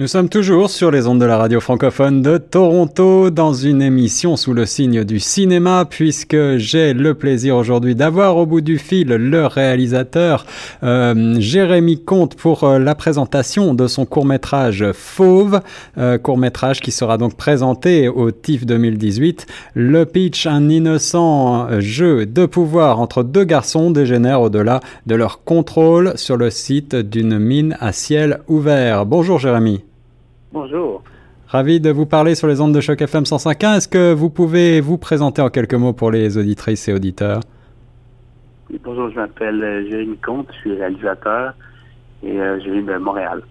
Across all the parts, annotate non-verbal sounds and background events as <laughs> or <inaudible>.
Nous sommes toujours sur les ondes de la radio francophone de Toronto dans une émission sous le signe du cinéma puisque j'ai le plaisir aujourd'hui d'avoir au bout du fil le réalisateur euh, Jérémy Comte pour euh, la présentation de son court-métrage Fauve, euh, court-métrage qui sera donc présenté au TIFF 2018. Le pitch, un innocent jeu de pouvoir entre deux garçons dégénère au-delà de leur contrôle sur le site d'une mine à ciel ouvert. Bonjour Jérémy. Bonjour. Ravi de vous parler sur les ondes de choc FM 105.1. Est-ce que vous pouvez vous présenter en quelques mots pour les auditrices et auditeurs? bonjour, je m'appelle euh, Jérémy Comte, je suis réalisateur et euh, je viens de Montréal.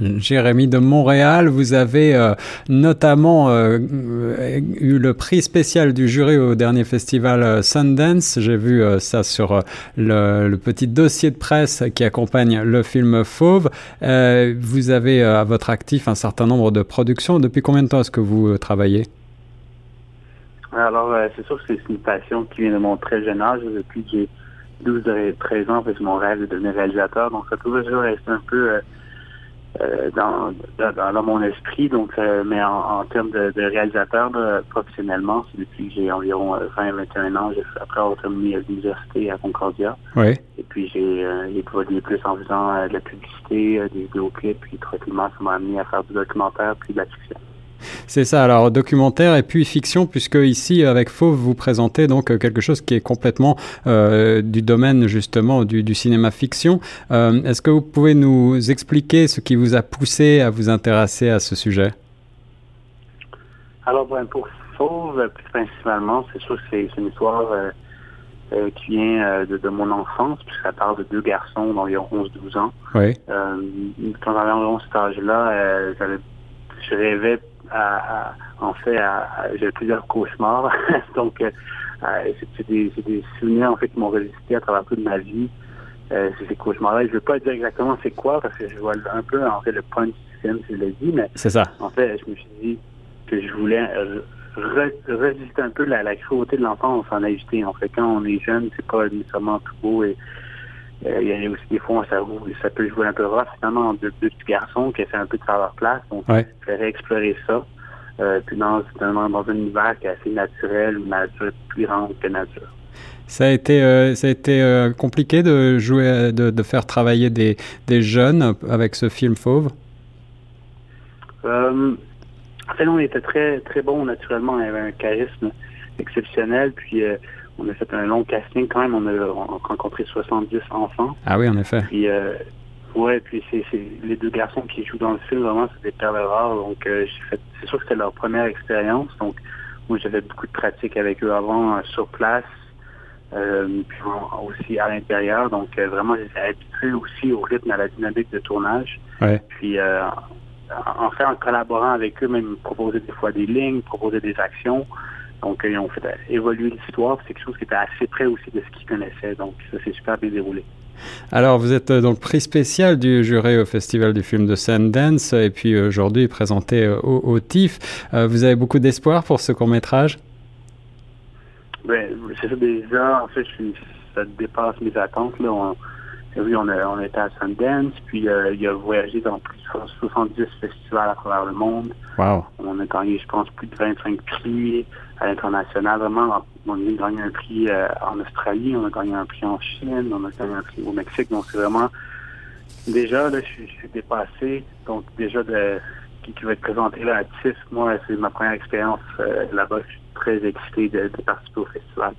Jérémy de Montréal, vous avez euh, notamment euh, eu le prix spécial du jury au dernier festival euh, Sundance. J'ai vu ça sur le, petit dossier de presse qui accompagne le film Fauve. vous avez à votre actif un certain nombre de productions. Depuis combien de temps est-ce que vous travaillez? Alors, c'est sûr que c'est une passion qui vient de mon très jeune âge. Depuis que j'ai 12 13 ans, c'est mon rêve de devenir réalisateur. Donc, ça a toujours resté un peu euh, dans, dans, mon esprit. Donc, euh, mais en, termes de, réalisateur, professionnellement, c'est depuis que j'ai environ 20-21 ans, après avoir terminé l'université à Concordia. Oui. Et puis j'ai euh, évolué plus en faisant de la publicité, des vidéoclips, puis tranquillement, ça m'a amené à faire du documentaire, puis de la fiction. C'est ça, alors documentaire et puis fiction, puisque ici, avec Fauve, vous présentez donc euh, quelque chose qui est complètement euh, du domaine justement du, cinéma fiction. Euh, est-ce que vous pouvez nous expliquer ce qui vous a poussé à vous intéresser à ce sujet? Alors, ben, pour Fauve, principalement, c'est sûr que c'est une histoire qui vient de, mon enfance, puisque ça parle de deux garçons d'environ 11-12 ans. Oui. quand j'avais environ cet âge-là, je rêvais en fait, j'ai plusieurs cauchemars. <laughs> Donc, euh, c'est des, des, souvenirs en fait qui m'ont résisté à travers toute ma vie. Euh, ces cauchemars-là. Je ne veux pas dire exactement c'est quoi parce que je vois un peu en fait le punch du film, si je l'ai dit, mais c'est ça. En fait, je me suis dit que je voulais résister un peu la, la cruauté de l'enfance en naïveté. En fait, quand on est jeune, c'est pas nécessairement tout beau et euh, il y a aussi des fois ça, ça peut jouer un peu rough finalement deux, deux petits garçons qui essaient un peu de faire leur place. Donc ouais. je vais explorer ça. Euh, puis dans, dans un univers qui est assez naturel, une nature plus grande que nature. Ça a été, euh, ça a été euh, compliqué de jouer, de, de, faire travailler des, des jeunes avec ce film Fauve? Euh, en fait, on était très très bon naturellement. On avait un charisme exceptionnel. Puis on a fait un long casting quand même. On a, rencontré 70 enfants. Ah oui, en effet. Puis, euh, ouais, puis c'est les deux garçons qui jouent dans le film, vraiment, c'est des perles rares. Donc, euh, j'ai fait, c'est sûr que c'était leur première expérience. Donc, moi, j'avais beaucoup de pratique avec eux avant, euh, sur place, puis aussi à l'intérieur. Donc, vraiment, j'étais habitué aussi au rythme, à la dynamique de tournage. Ouais. Puis, en fait, en collaborant avec eux, même proposer des fois des lignes, proposer des actions. Donc, ils ont fait évoluer l'histoire. C'est quelque chose qui était assez près aussi de ce qu'ils connaissaient. Donc, ça s'est super bien déroulé. Alors, vous êtes euh, donc prix spécial du jury au Festival du film de Sundance et puis euh, aujourd'hui présenté euh, au, TIFF. vous avez beaucoup d'espoir pour ce court-métrage? Ben, c'est ça déjà. En fait, ça dépasse mes attentes. Là. Oui, on, a, on était à Sundance, puis il a voyagé dans plus de 70 festivals à travers le monde. Wow. On a gagné, je pense, plus de 25 prix à l'international. Vraiment, on a gagné un prix euh, en Australie, on a gagné un prix en Chine, on a gagné un prix au Mexique. Donc, c'est vraiment... Déjà, là, je, suis dépassé. Donc, déjà, de, qui, va être présenté là à TIFF, moi, c'est ma première expérience euh, là-bas. Je suis très excité de participer au festival.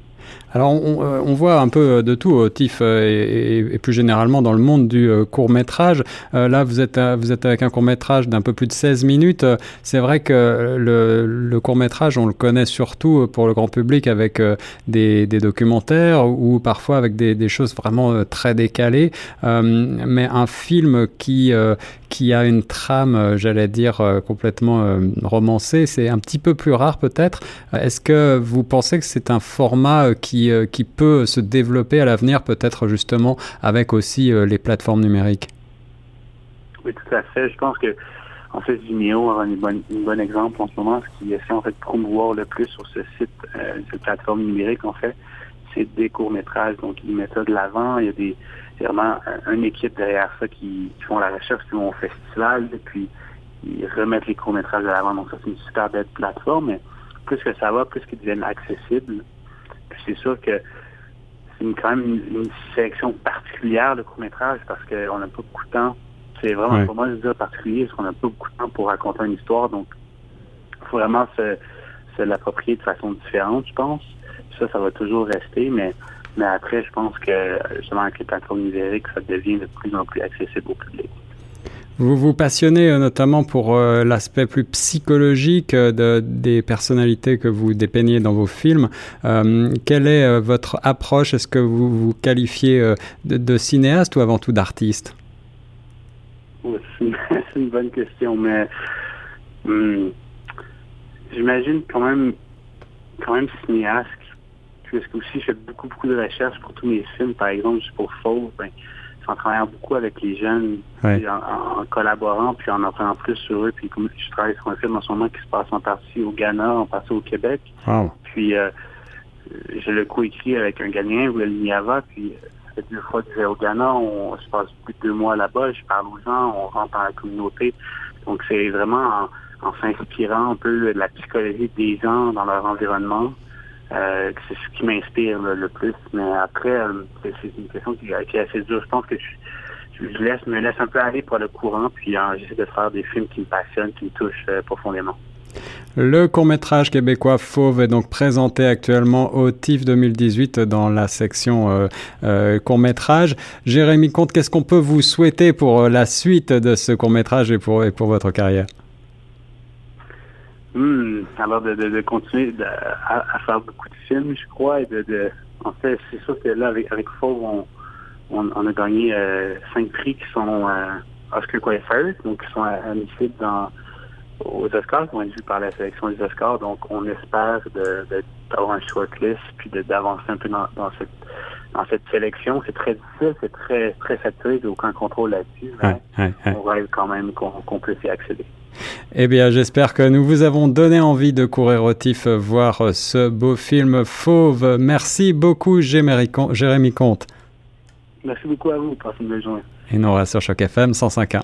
Alors, euh, on, voit un peu de tout au TIFF euh, et, plus généralement dans le monde du euh, court métrage. là, vous êtes, vous êtes avec un court métrage d'un peu plus de 16 minutes. C'est vrai que le, court métrage, on le connaît surtout pour le grand public avec des, documentaires ou parfois avec des, choses vraiment très décalées. mais un film qui, qui a une trame, j'allais dire, complètement romancée, c'est un petit peu plus rare peut-être. Est-ce que vous pensez que c'est un format qui, euh, qui peut se développer à l'avenir, peut-être justement avec aussi euh, les plateformes numériques. Oui, tout à fait. Je pense que En fait, Vimeo a un bon, exemple en ce moment, ce qui essaie en fait de promouvoir le plus sur ce site, euh, cette plateforme numérique, en fait, c'est des courts-métrages. Donc, ils mettent ça de l'avant. Il y a des vraiment une équipe derrière ça qui, font la recherche, qui vont au festival, puis ils remettent les courts-métrages de l'avant. Donc, ça, c'est une super belle plateforme. Mais plus que ça va, plus qu'ils deviennent accessibles. C'est sûr que c'est quand même une, sélection particulière de courts-métrages parce qu'on n'a pas beaucoup de temps c'est vraiment pour moi dire particulier parce qu'on n'a pas beaucoup de temps pour raconter une histoire. Donc, il faut vraiment se, l'approprier de façon différente, je pense. Ça, ça va toujours rester, mais mais après, je pense que justement avec les plateformes numériques, ça devient de plus en plus accessible au public. Vous vous passionnez euh, notamment pour euh, l'aspect plus psychologique euh, de, des personnalités que vous dépeignez dans vos films. quelle est votre approche? Est-ce que vous vous qualifiez de, cinéaste ou avant tout d'artiste? <laughs> C'est une, bonne question, mais hmm, j'imagine quand même quand même cinéaste, puisque aussi je fais beaucoup, beaucoup de recherches pour tous mes films, par exemple, pour Fauve, ben, en travaillant beaucoup avec les jeunes, en, collaborant, puis en apprenant plus sur eux, puis comme je travaille sur un film en ce moment qui se passe en partie au Ghana, en partie au Québec. Puis euh, je le coécris avec un Ghanéen, Will Niava, puis deux fois que je vais au Ghana, on, se passe plus de deux mois là-bas, je parle aux gens, on rentre dans la communauté. Donc c'est vraiment en, s'inspirant un peu de la psychologie des gens dans leur environnement. Euh, c'est ce qui m'inspire le, plus. Mais après, euh, c'est une question qui, est assez dure. Je pense que je, laisse, me laisse un peu aller pour le courant, puis euh, j'essaie de faire des films qui me passionnent, qui me touchent profondément. Le court-métrage québécois Fauve est donc présenté actuellement au TIFF 2018 dans la section euh, euh, court-métrage. Jérémy Comte, qu'est-ce qu'on peut vous souhaiter pour euh, la suite de ce court-métrage et pour votre carrière? Hmm, alors, de, continuer à, faire beaucoup de films, je crois. Et de, en fait, c'est sûr que là, avec, Fauve, on, a gagné cinq prix qui sont Oscar Qualifiers, donc qui sont admissibles dans aux Oscars, vont être vus par la sélection des Oscars. Donc, on espère d'avoir un shortlist puis d'avancer un peu dans, cette dans cette sélection. C'est très difficile, c'est très très saturé, j'ai aucun contrôle là-dessus. Mais on rêve quand même qu'on puisse y accéder. Eh bien, j'espère que nous vous avons donné envie de courir au TIFF voir ce beau film Fauve. Merci beaucoup, Jérémy Comte. Merci beaucoup à vous. Passez une belle journée. Et nous, reste sur Choc FM 105.1.